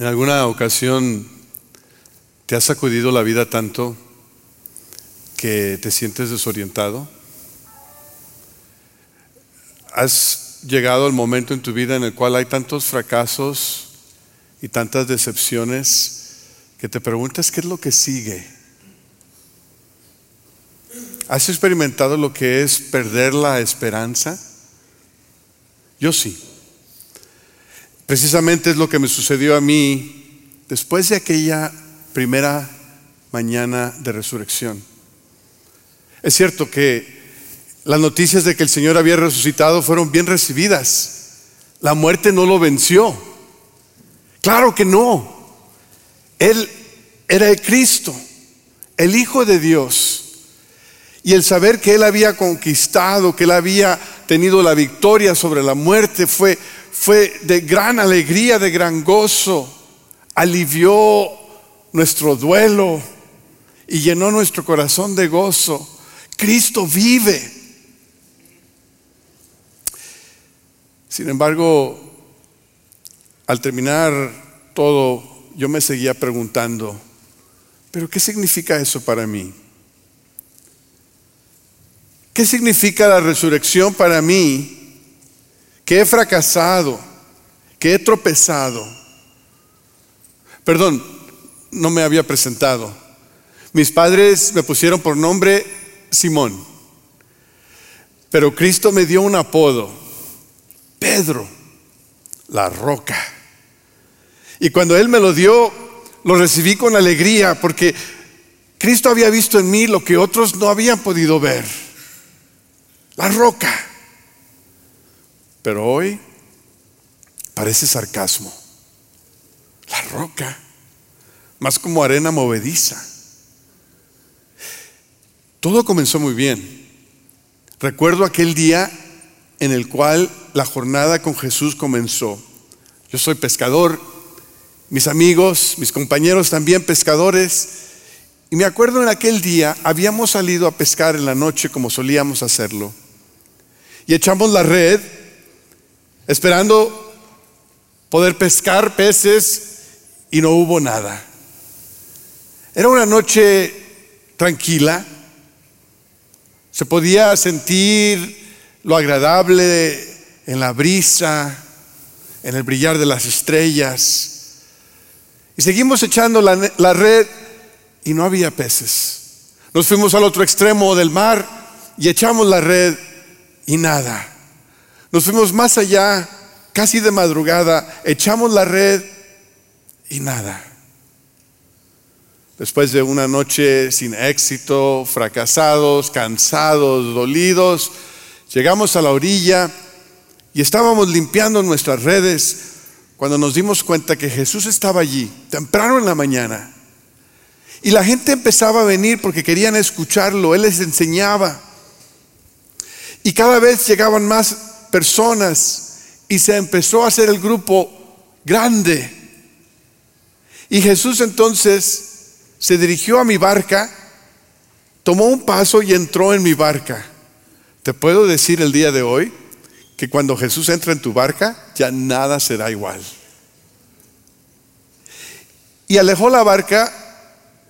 ¿En alguna ocasión te ha sacudido la vida tanto que te sientes desorientado? ¿Has llegado al momento en tu vida en el cual hay tantos fracasos y tantas decepciones que te preguntas qué es lo que sigue? ¿Has experimentado lo que es perder la esperanza? Yo sí. Precisamente es lo que me sucedió a mí después de aquella primera mañana de resurrección. Es cierto que las noticias de que el Señor había resucitado fueron bien recibidas. La muerte no lo venció. Claro que no. Él era el Cristo, el Hijo de Dios. Y el saber que Él había conquistado, que Él había tenido la victoria sobre la muerte, fue, fue de gran alegría, de gran gozo, alivió nuestro duelo y llenó nuestro corazón de gozo. Cristo vive. Sin embargo, al terminar todo, yo me seguía preguntando, ¿pero qué significa eso para mí? ¿Qué significa la resurrección para mí que he fracasado, que he tropezado. Perdón, no me había presentado. Mis padres me pusieron por nombre Simón, pero Cristo me dio un apodo, Pedro, la roca. Y cuando Él me lo dio, lo recibí con alegría porque Cristo había visto en mí lo que otros no habían podido ver, la roca. Pero hoy parece sarcasmo. La roca, más como arena movediza. Todo comenzó muy bien. Recuerdo aquel día en el cual la jornada con Jesús comenzó. Yo soy pescador, mis amigos, mis compañeros también pescadores. Y me acuerdo en aquel día, habíamos salido a pescar en la noche como solíamos hacerlo. Y echamos la red esperando poder pescar peces y no hubo nada. Era una noche tranquila, se podía sentir lo agradable en la brisa, en el brillar de las estrellas. Y seguimos echando la, la, red y no había peces. Nos fuimos al otro extremo del mar y echamos la red y nada. Nos fuimos más allá, casi de madrugada, echamos la red y nada. Después de una noche sin éxito, fracasados, cansados, dolidos, llegamos a la orilla y estábamos limpiando nuestras redes cuando nos dimos cuenta que Jesús estaba allí, temprano en la mañana. Y la gente empezaba a venir porque querían escucharlo, Él les enseñaba. Y cada vez llegaban más personas y se empezó a hacer el grupo grande. Y Jesús entonces se dirigió a mi barca, tomó un paso y entró en mi barca. Te puedo decir el día de hoy que cuando Jesús entra en tu barca, ya nada será igual. Y alejó la barca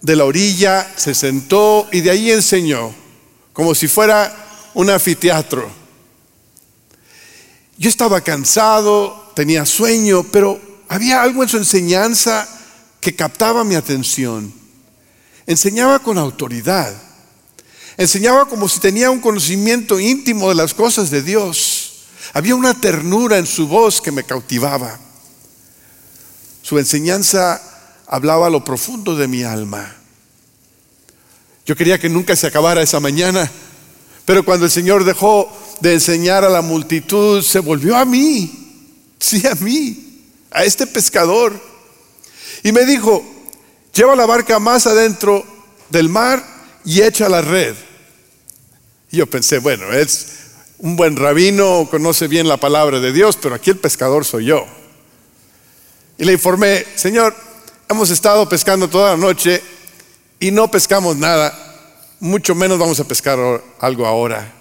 de la orilla, se sentó y de ahí enseñó, como si fuera un anfiteatro. Yo estaba cansado, tenía sueño, pero había algo en su enseñanza que captaba mi atención. Enseñaba con autoridad. Enseñaba como si tenía un conocimiento íntimo de las cosas de Dios. Había una ternura en su voz que me cautivaba. Su enseñanza hablaba a lo profundo de mi alma. Yo quería que nunca se acabara esa mañana, pero cuando el Señor dejó de enseñar a la multitud, se volvió a mí, sí a mí, a este pescador. Y me dijo, lleva la barca más adentro del mar y echa la red. Y yo pensé, bueno, es un buen rabino, conoce bien la palabra de Dios, pero aquí el pescador soy yo. Y le informé, Señor, hemos estado pescando toda la noche y no pescamos nada, mucho menos vamos a pescar algo ahora.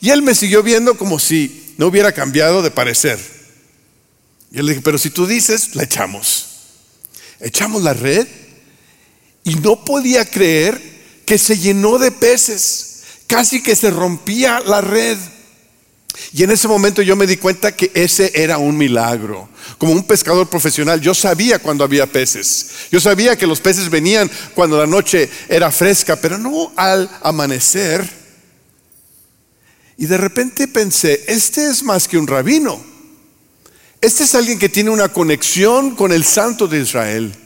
Y él me siguió viendo como si no hubiera cambiado de parecer. Y él le dije, pero si tú dices, la echamos. echamos la red y no podía creer que se llenó de peces, casi que se rompía la red. Y en ese momento yo me di cuenta que ese era un milagro. Como un pescador profesional, yo sabía cuando había peces. Yo sabía que los peces venían cuando la noche era fresca, pero no al amanecer. Y de repente pensé, este es más que un rabino. Este es alguien que tiene una conexión con el santo de Israel.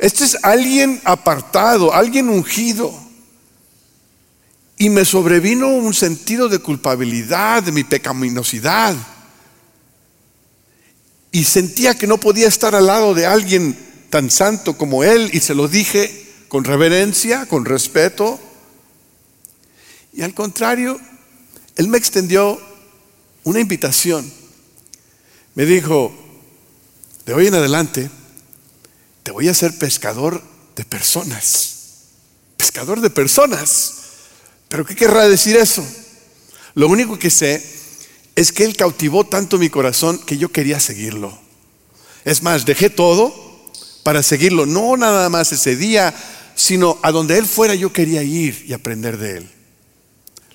Este es alguien apartado, alguien ungido. Y me sobrevino un sentido de culpabilidad, de mi pecaminosidad. Y sentía que no podía estar al lado de alguien tan santo como él. Y se lo dije con reverencia, con respeto. Y al contrario, él me extendió una invitación. Me dijo, de hoy en adelante, te voy a ser pescador de personas. Pescador de personas. Pero ¿qué querrá decir eso? Lo único que sé es que Él cautivó tanto mi corazón que yo quería seguirlo. Es más, dejé todo para seguirlo, no nada más ese día, sino a donde Él fuera yo quería ir y aprender de Él.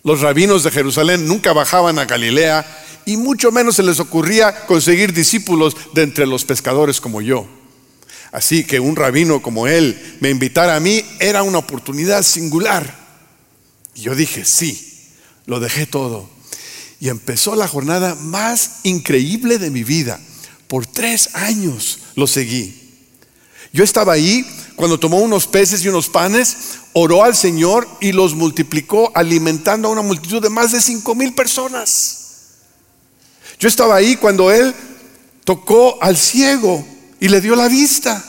Los rabinos de Jerusalén nunca bajaban a Galilea y mucho menos se les ocurría conseguir discípulos de entre los pescadores como yo. Así que un rabino como él me invitara a mí era una oportunidad singular. Y yo dije, sí, lo dejé todo. Y empezó la jornada más increíble de mi vida. Por tres años lo seguí. Yo estaba ahí cuando tomó unos peces y unos panes, oró al Señor y los multiplicó, alimentando a una multitud de más de cinco mil personas. Yo estaba ahí cuando Él tocó al ciego y le dio la vista.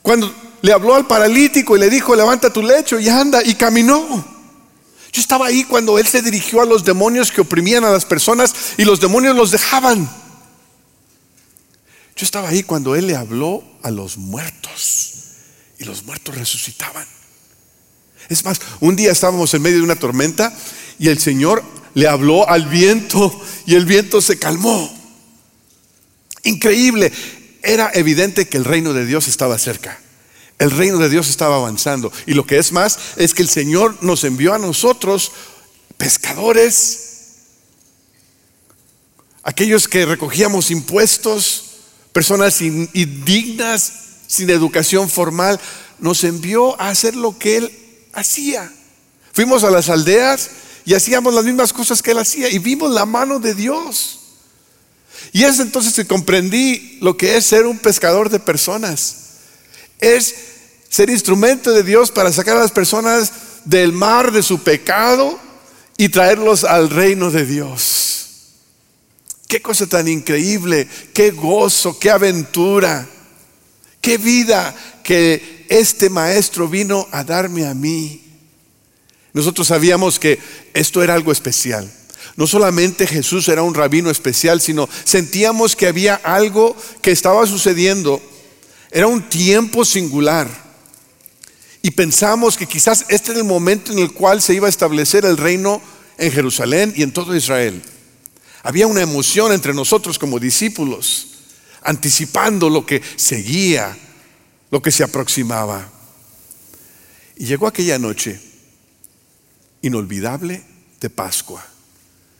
Cuando le habló al paralítico y le dijo, levanta tu lecho y anda, y caminó. Yo estaba ahí cuando Él se dirigió a los demonios que oprimían a las personas y los demonios los dejaban. Yo estaba ahí cuando Él le habló a los muertos y los muertos resucitaban. Es más, un día estábamos en medio de una tormenta y el Señor le habló al viento y el viento se calmó. Increíble. Era evidente que el reino de Dios estaba cerca. El reino de Dios estaba avanzando. Y lo que es más es que el Señor nos envió a nosotros, pescadores, aquellos que recogíamos impuestos, personas indignas, sin educación formal, nos envió a hacer lo que Él hacía. Fuimos a las aldeas y hacíamos las mismas cosas que Él hacía y vimos la mano de Dios. Y es entonces que comprendí lo que es ser un pescador de personas. Es ser instrumento de Dios para sacar a las personas del mar de su pecado y traerlos al reino de Dios. Qué cosa tan increíble, qué gozo, qué aventura, qué vida que este maestro vino a darme a mí. Nosotros sabíamos que esto era algo especial. No solamente Jesús era un rabino especial, sino sentíamos que había algo que estaba sucediendo. Era un tiempo singular. Y pensamos que quizás este era el momento en el cual se iba a establecer el reino en Jerusalén y en todo Israel. Había una emoción entre nosotros como discípulos, anticipando lo que seguía, lo que se aproximaba. Y llegó aquella noche inolvidable de Pascua.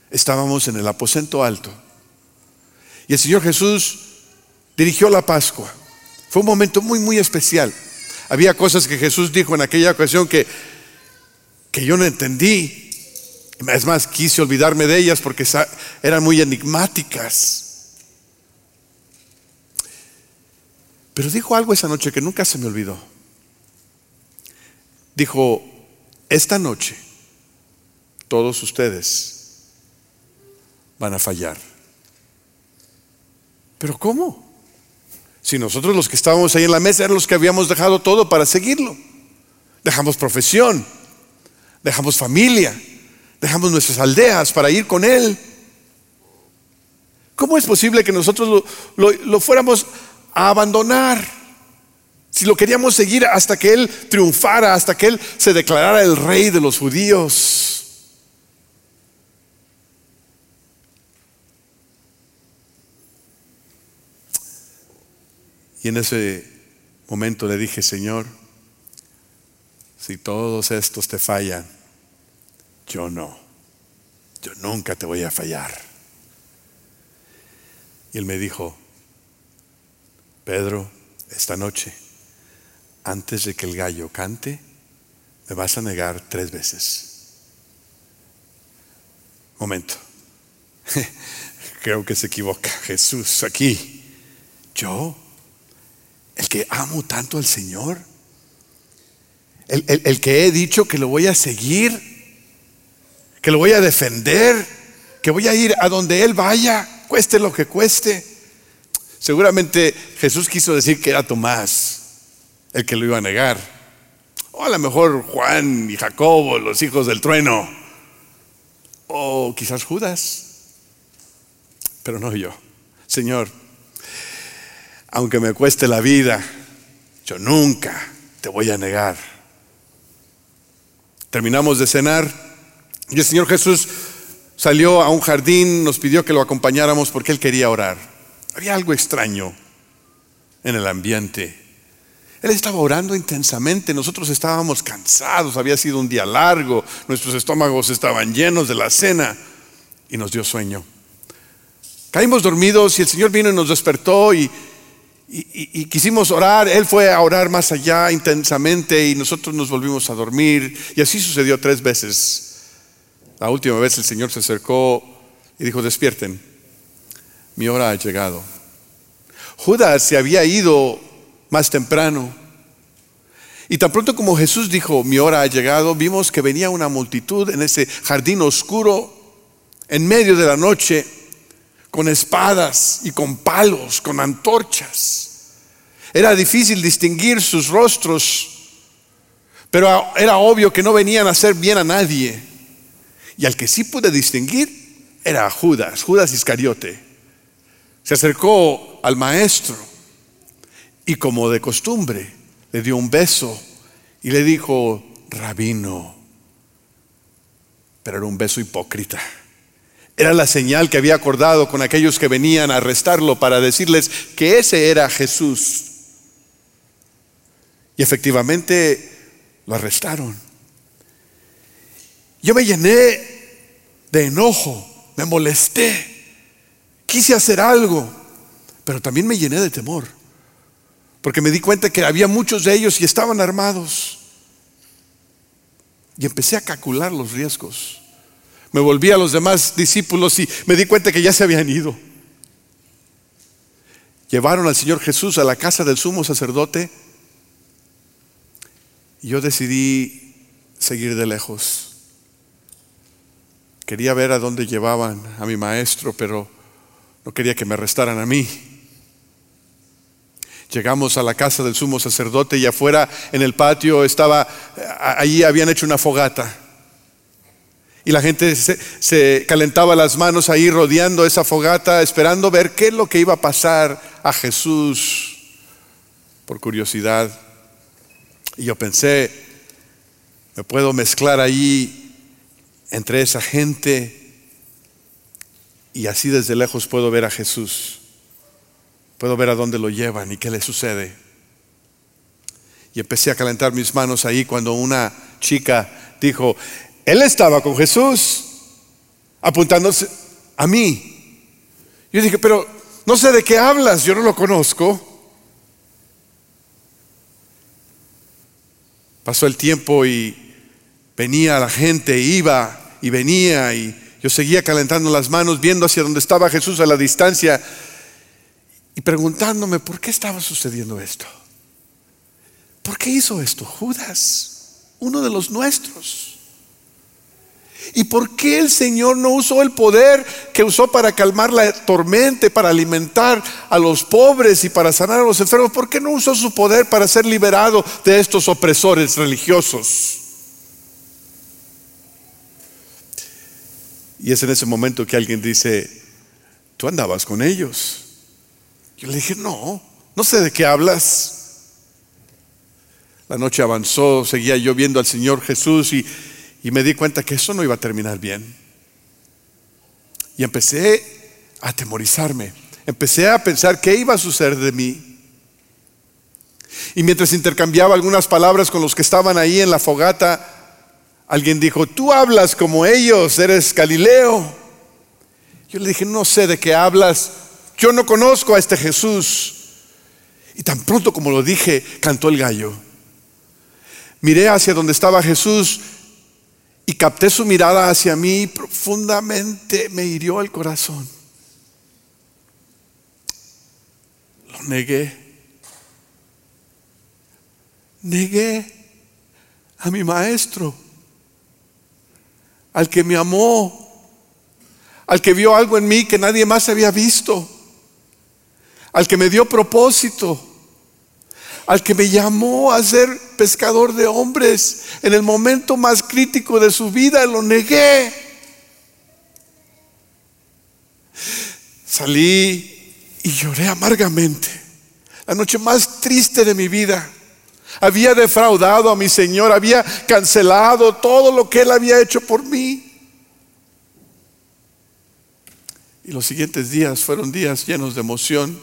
Estábamos en el aposento alto. Y el Señor Jesús dirigió la Pascua. Fue un momento muy, muy especial. Había cosas que Jesús dijo en aquella ocasión que, que yo no entendí. Es más, quise olvidarme de ellas porque eran muy enigmáticas. Pero dijo algo esa noche que nunca se me olvidó. Dijo, esta noche todos ustedes van a fallar. ¿Pero cómo? Si nosotros los que estábamos ahí en la mesa eran los que habíamos dejado todo para seguirlo. Dejamos profesión, dejamos familia, dejamos nuestras aldeas para ir con Él. ¿Cómo es posible que nosotros lo, fuéramos a abandonar? Si lo queríamos seguir hasta que Él triunfara, hasta que Él se declarara el rey de los judíos. Y en ese momento le dije, Señor, si todos estos te fallan, yo no, yo nunca te voy a fallar. Y él me dijo, Pedro, esta noche, antes de que el gallo cante, me vas a negar tres veces. Momento. Creo que se equivoca Jesús aquí. Yo, el que amo tanto al Señor, el, el, que he dicho que lo voy a seguir, que lo voy a defender, que voy a ir a donde Él vaya, cueste lo que cueste. Seguramente Jesús quiso decir que era Tomás el que lo iba a negar. O a lo mejor Juan y Jacobo, los hijos del trueno. O quizás Judas. Pero no yo. Señor, aunque me cueste la vida, yo nunca te voy a negar. Terminamos de cenar y el Señor Jesús salió a un jardín, nos pidió que lo acompañáramos porque Él quería orar. Había algo extraño en el ambiente. Él estaba orando intensamente, nosotros estábamos cansados, había sido un día largo, nuestros estómagos estaban llenos de la cena y nos dio sueño. Caímos dormidos y el Señor vino y nos despertó y, y, quisimos orar. Él fue a orar más allá intensamente y nosotros nos volvimos a dormir. Y así sucedió tres veces. La última vez el Señor se acercó y dijo, despierten, mi hora ha llegado. Judas se había ido más temprano. Y tan pronto como Jesús dijo, mi hora ha llegado, vimos que venía una multitud en ese jardín oscuro, en medio de la noche, con espadas y con palos, con antorchas. Era difícil distinguir sus rostros, pero era obvio que no venían a hacer bien a nadie. Y al que sí pude distinguir era Judas, Judas Iscariote. Se acercó al maestro y como de costumbre, le dio un beso y le dijo, rabino. Pero era un beso hipócrita. Era la señal que había acordado con aquellos que venían a arrestarlo para decirles que ese era Jesús. Y efectivamente lo arrestaron. Yo me llené de enojo, me molesté, quise hacer algo, pero también me llené de temor porque me di cuenta que había muchos de ellos y estaban armados. Y empecé a calcular los riesgos. Me volví a los demás discípulos y me di cuenta que ya se habían ido. Llevaron al Señor Jesús a la casa del sumo sacerdote y yo decidí seguir de lejos. Quería ver a dónde llevaban a mi maestro, pero no quería que me arrestaran a mí. Llegamos a la casa del sumo sacerdote y afuera en el patio estaba, allí habían hecho una fogata. Y la gente se, calentaba las manos ahí rodeando esa fogata, esperando ver qué es lo que iba a pasar a Jesús, por curiosidad. Y yo pensé, me puedo mezclar ahí entre esa gente y así desde lejos puedo ver a Jesús. Puedo ver a dónde lo llevan y qué le sucede. Y empecé a calentar mis manos ahí cuando una chica dijo, él estaba con Jesús, apuntándose a mí. Yo dije, pero no sé de qué hablas, yo no lo conozco. Pasó el tiempo y venía la gente, iba y venía y yo seguía calentando las manos, viendo hacia donde estaba Jesús a la distancia y preguntándome por qué estaba sucediendo esto. ¿Por qué hizo esto Judas, uno de los nuestros? ¿Y por qué el Señor no usó el poder que usó para calmar la tormenta, para alimentar a los pobres y para sanar a los enfermos? ¿Por qué no usó su poder para ser liberado de estos opresores religiosos? Y es en ese momento que alguien dice, tú andabas con ellos. Yo le dije, no, no sé de qué hablas. La noche avanzó, seguía yo viendo al Señor Jesús y, me di cuenta que eso no iba a terminar bien. Y empecé a atemorizarme, empecé a pensar qué iba a suceder de mí. Y mientras intercambiaba algunas palabras con los que estaban ahí en la fogata, alguien dijo, tú hablas como ellos, eres Galileo. Yo le dije, no sé de qué hablas, yo no conozco a este Jesús. Y tan pronto como lo dije, cantó el gallo. Miré hacia donde estaba Jesús y capté su mirada hacia mí profundamente me hirió el corazón. Lo negué. Negué a mi maestro, al que me amó, al que vio algo en mí que nadie más había visto, al que me dio propósito, al que me llamó a ser pescador de hombres en el momento más crítico de su vida, lo negué. Salí y lloré amargamente, la noche más triste de mi vida. Había defraudado a mi Señor, había cancelado todo lo que Él había hecho por mí. Y los siguientes días fueron días llenos de emoción.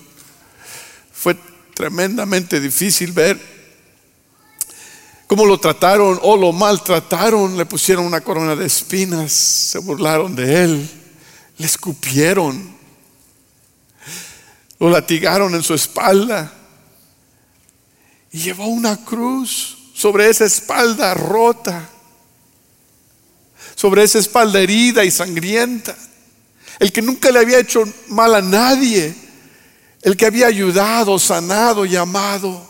Fue tremendamente difícil ver cómo lo trataron o lo maltrataron. Le pusieron una corona de espinas, se burlaron de él, le escupieron, lo latigaron en su espalda y llevó una cruz sobre esa espalda rota, sobre esa espalda herida y sangrienta. El que nunca le había hecho mal a nadie, el que había ayudado, sanado y amado.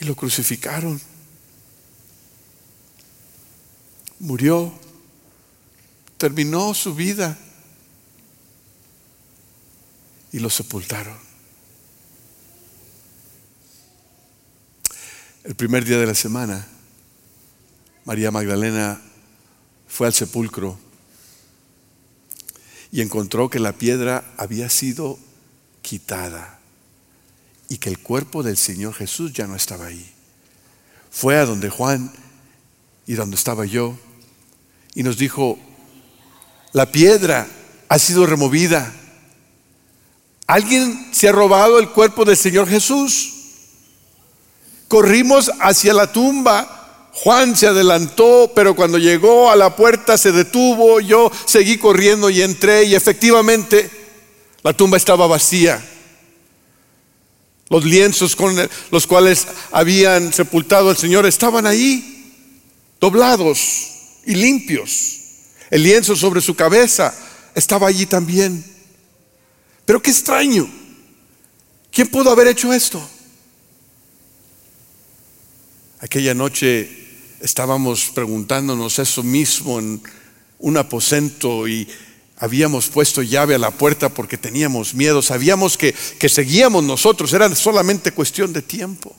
Y lo crucificaron. Murió, terminó su vida y lo sepultaron. El primer día de la semana, María Magdalena fue al sepulcro y encontró que la piedra había sido quitada y que el cuerpo del Señor Jesús ya no estaba ahí. Fue a donde Juan y donde estaba yo y nos dijo, la piedra ha sido removida. Alguien se ha robado el cuerpo del Señor Jesús. Corrimos hacia la tumba. Juan se adelantó, pero cuando llegó a la puerta se detuvo. Yo seguí corriendo y entré y efectivamente la tumba estaba vacía. Los lienzos con los cuales habían sepultado al Señor estaban ahí, doblados y limpios. El lienzo sobre su cabeza estaba allí también. Pero qué extraño. ¿Quién pudo haber hecho esto? Aquella noche estábamos preguntándonos eso mismo en un aposento y habíamos puesto llave a la puerta porque teníamos miedo, sabíamos que, que seguíamos nosotros, era solamente cuestión de tiempo.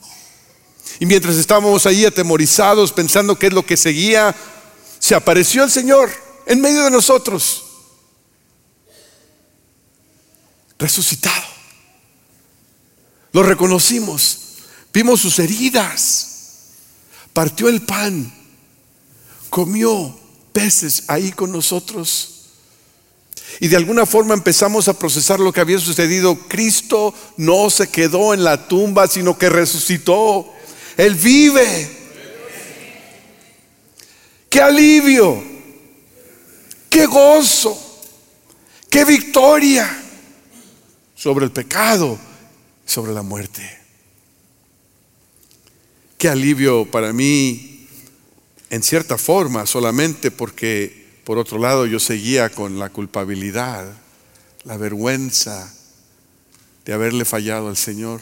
Y mientras estábamos ahí atemorizados, pensando qué es lo que seguía, se apareció el Señor en medio de nosotros, resucitado. Lo reconocimos, vimos sus heridas partió el pan, comió peces ahí con nosotros. Y de alguna forma empezamos a procesar lo que había sucedido. Cristo no se quedó en la tumba, sino que resucitó. Él vive. Qué alivio. Qué gozo. Qué victoria sobre el pecado, sobre la muerte. Qué alivio para mí, en cierta forma, solamente porque, por otro lado, yo seguía con la culpabilidad, la vergüenza de haberle fallado al Señor.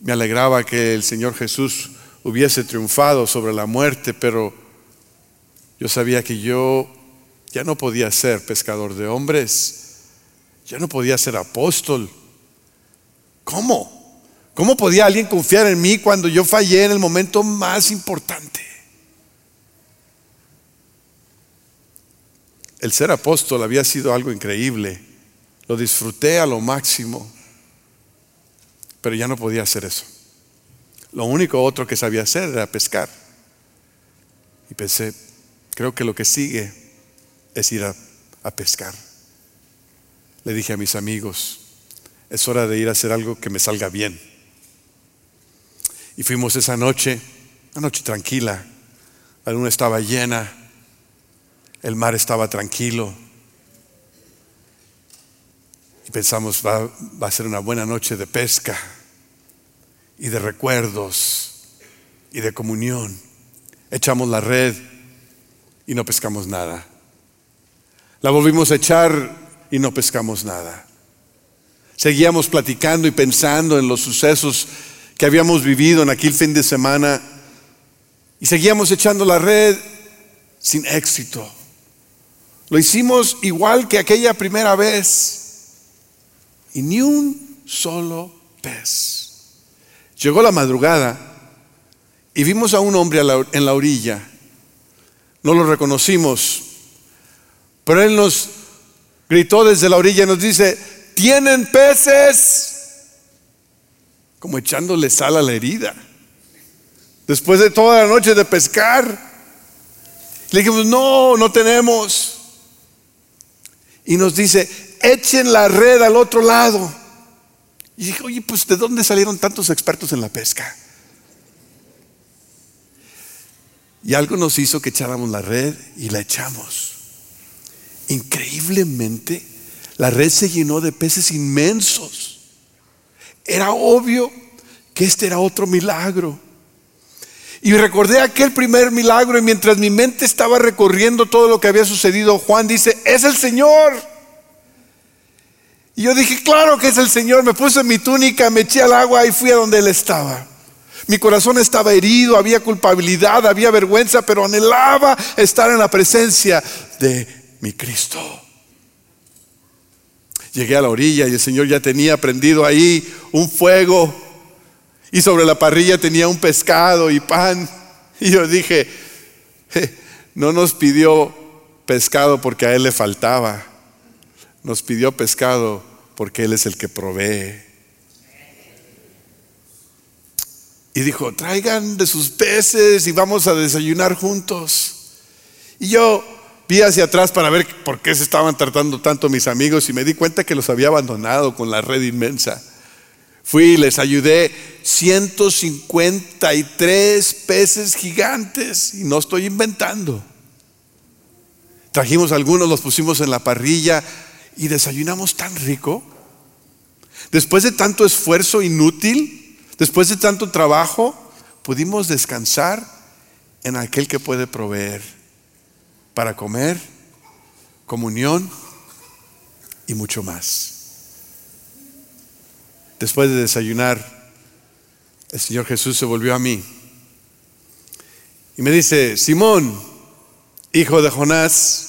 Me alegraba que el Señor Jesús hubiese triunfado sobre la muerte, pero yo sabía que yo ya no podía ser pescador de hombres, ya no podía ser apóstol. ¿Cómo? ¿Cómo podía alguien confiar en mí cuando yo fallé en el momento más importante? El ser apóstol había sido algo increíble. Lo disfruté a lo máximo. Pero ya no podía hacer eso. Lo único otro que sabía hacer era pescar. Y pensé, creo que lo que sigue es ir a, a pescar. Le dije a mis amigos, es hora de ir a hacer algo que me salga bien. Y fuimos esa noche, una noche tranquila, la luna estaba llena, el mar estaba tranquilo. Y pensamos, va, va a ser una buena noche de pesca y de recuerdos y de comunión. Echamos la red y no pescamos nada. La volvimos a echar y no pescamos nada. Seguíamos platicando y pensando en los sucesos que habíamos vivido en aquel fin de semana y seguíamos echando la red sin éxito. Lo hicimos igual que aquella primera vez y ni un solo pez. Llegó la madrugada y vimos a un hombre en la orilla. No lo reconocimos, pero él nos gritó desde la orilla y nos dice, ¿tienen peces? Como echándole sal a la herida. Después de toda la noche de pescar. Le dijimos, no, no tenemos. Y nos dice, echen la red al otro lado. Y dije, oye, pues ¿de dónde salieron tantos expertos en la pesca? Y algo nos hizo que echáramos la red y la echamos. Increíblemente, la red se llenó de peces inmensos. Era obvio que este era otro milagro. Y recordé aquel primer milagro y mientras mi mente estaba recorriendo todo lo que había sucedido, Juan dice, es el Señor. Y yo dije, claro que es el Señor. Me puse mi túnica, me eché al agua y fui a donde Él estaba. Mi corazón estaba herido, había culpabilidad, había vergüenza, pero anhelaba estar en la presencia de mi Cristo. Llegué a la orilla y el Señor ya tenía prendido ahí un fuego y sobre la parrilla tenía un pescado y pan. Y yo dije, no nos pidió pescado porque a Él le faltaba, nos pidió pescado porque Él es el que provee. Y dijo, traigan de sus peces y vamos a desayunar juntos. Y yo Vi hacia atrás para ver por qué se estaban tratando tanto mis amigos y me di cuenta que los había abandonado con la red inmensa. Fui y les ayudé 153 peces gigantes y no estoy inventando. Trajimos algunos, los pusimos en la parrilla y desayunamos tan rico. Después de tanto esfuerzo inútil, después de tanto trabajo, pudimos descansar en aquel que puede proveer para comer, comunión y mucho más. Después de desayunar, el Señor Jesús se volvió a mí y me dice, Simón, hijo de Jonás,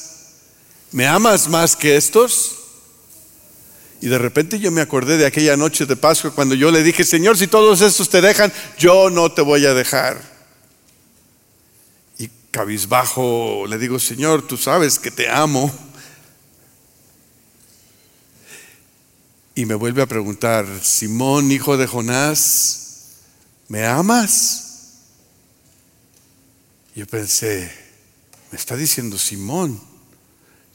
¿me amas más que estos? Y de repente yo me acordé de aquella noche de Pascua cuando yo le dije, Señor, si todos estos te dejan, yo no te voy a dejar cabizbajo, le digo, Señor, tú sabes que te amo. Y me vuelve a preguntar, Simón, hijo de Jonás, ¿me amas? Yo pensé, me está diciendo Simón,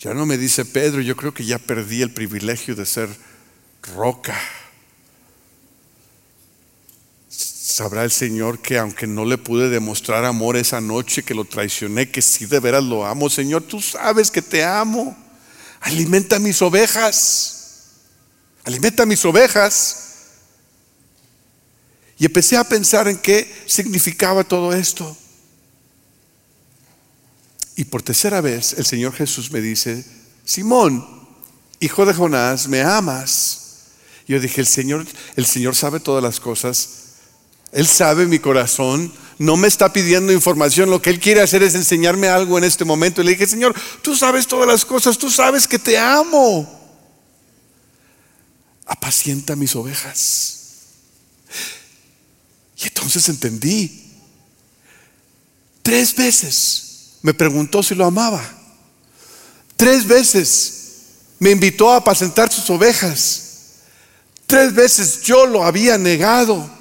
ya no me dice Pedro, yo creo que ya perdí el privilegio de ser roca. Sabrá el Señor que aunque no le pude demostrar amor esa noche, que lo traicioné, que sí de veras lo amo, Señor, tú sabes que te amo. Alimenta mis ovejas. Alimenta mis ovejas. Y empecé a pensar en qué significaba todo esto. Y por tercera vez el Señor Jesús me dice, Simón, hijo de Jonás, ¿me amas? Yo dije, el Señor, el Señor sabe todas las cosas él sabe mi corazón, no me está pidiendo información, lo que Él quiere hacer es enseñarme algo en este momento. Y le dije, Señor, tú sabes todas las cosas, tú sabes que te amo. Apacienta mis ovejas. Y entonces entendí. Tres veces me preguntó si lo amaba. Tres veces me invitó a apacentar sus ovejas. Tres veces yo lo había negado.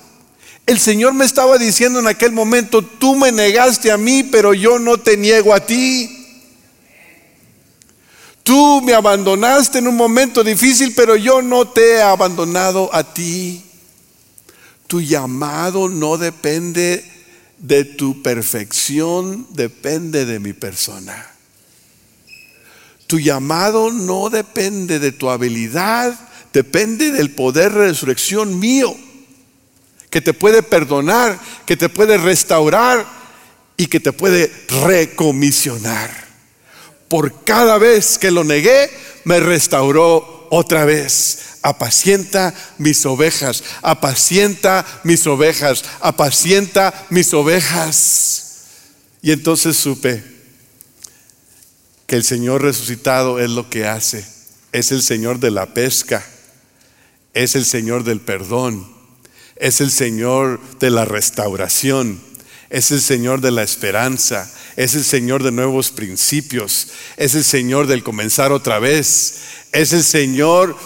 El Señor me estaba diciendo en aquel momento, tú me negaste a mí, pero yo no te niego a ti. Tú me abandonaste en un momento difícil, pero yo no te he abandonado a ti. Tu llamado no depende de tu perfección, depende de mi persona. Tu llamado no depende de tu habilidad, depende del poder de resurrección mío, que te puede perdonar, que te puede restaurar y que te puede recomisionar. Por cada vez que lo negué, me restauró otra vez apacienta mis ovejas, apacienta mis ovejas, apacienta mis ovejas. Y entonces supe que el Señor resucitado es lo que hace, es el Señor de la pesca, es el Señor del perdón, es el Señor de la restauración, es el Señor de la esperanza, es el Señor de nuevos principios, es el Señor del comenzar otra vez, es el Señor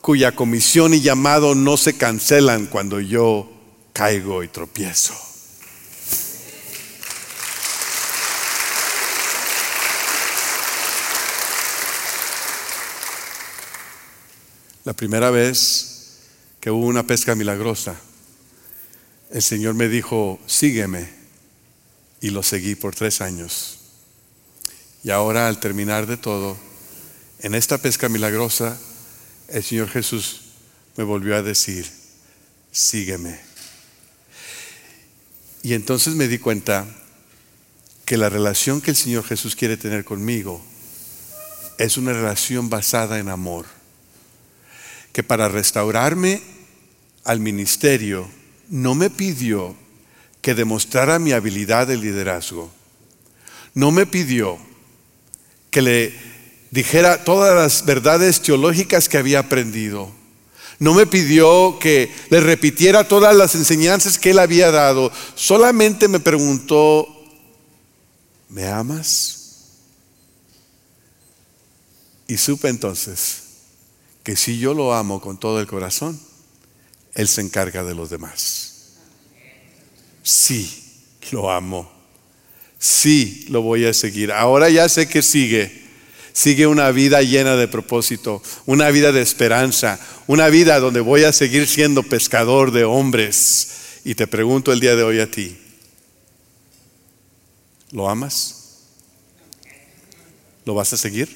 cuya comisión y llamado no se cancelan cuando yo caigo y tropiezo. La primera vez que hubo una pesca milagrosa, el Señor me dijo, sígueme, y lo seguí por tres años. Y ahora al terminar de todo, en esta pesca milagrosa, el Señor Jesús me volvió a decir, sígueme. Y entonces me di cuenta que la relación que el Señor Jesús quiere tener conmigo es una relación basada en amor. Que para restaurarme al ministerio no me pidió que demostrara mi habilidad de liderazgo. No me pidió que le dijera todas las verdades teológicas que había aprendido. No me pidió que le repitiera todas las enseñanzas que él había dado. Solamente me preguntó, ¿me amas? Y supe entonces que si yo lo amo con todo el corazón, Él se encarga de los demás. Sí, lo amo. Sí, lo voy a seguir. Ahora ya sé que sigue sigue una vida llena de propósito, una vida de esperanza, una vida donde voy a seguir siendo pescador de hombres. Y te pregunto el día de hoy a ti, ¿lo amas? ¿Lo vas a seguir?